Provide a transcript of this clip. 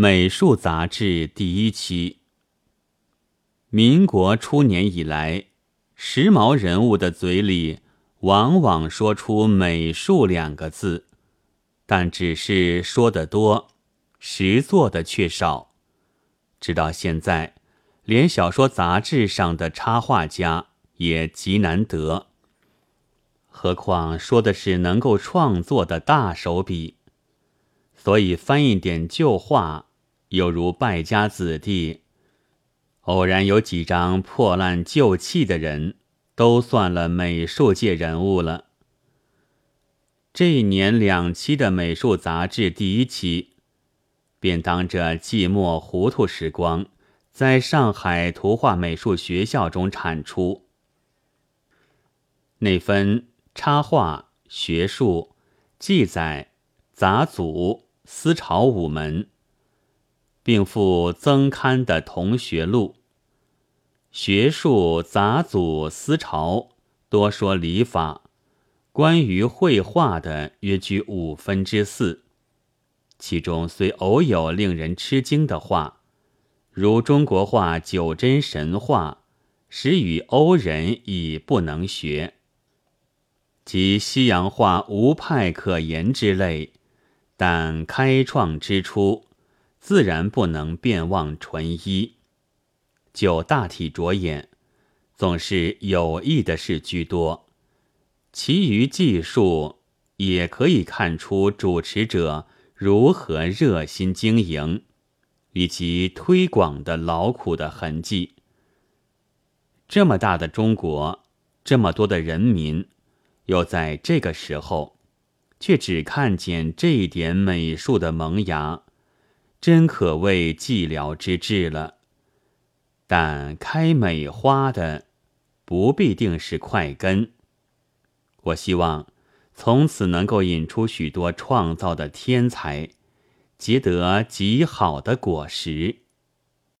美术杂志第一期。民国初年以来，时髦人物的嘴里往往说出“美术”两个字，但只是说得多，实做的却少。直到现在，连小说杂志上的插画家也极难得，何况说的是能够创作的大手笔。所以翻一点旧画。又如败家子弟，偶然有几张破烂旧器的人，都算了美术界人物了。这一年两期的美术杂志第一期，便当着寂寞糊涂时光，在上海图画美术学校中产出。内分插画、学术、记载、杂组、思潮五门。并附增刊的同学录，学术杂组思潮多说礼法，关于绘画的约居五分之四。其中虽偶有令人吃惊的画，如中国画九真神话，实与欧人已不能学；及西洋画无派可言之类，但开创之初。自然不能便望纯一，就大体着眼，总是有意的事居多，其余技术也可以看出主持者如何热心经营，以及推广的劳苦的痕迹。这么大的中国，这么多的人民，又在这个时候，却只看见这一点美术的萌芽。真可谓寂寥之至了。但开美花的不必定是快根。我希望从此能够引出许多创造的天才，结得极好的果实。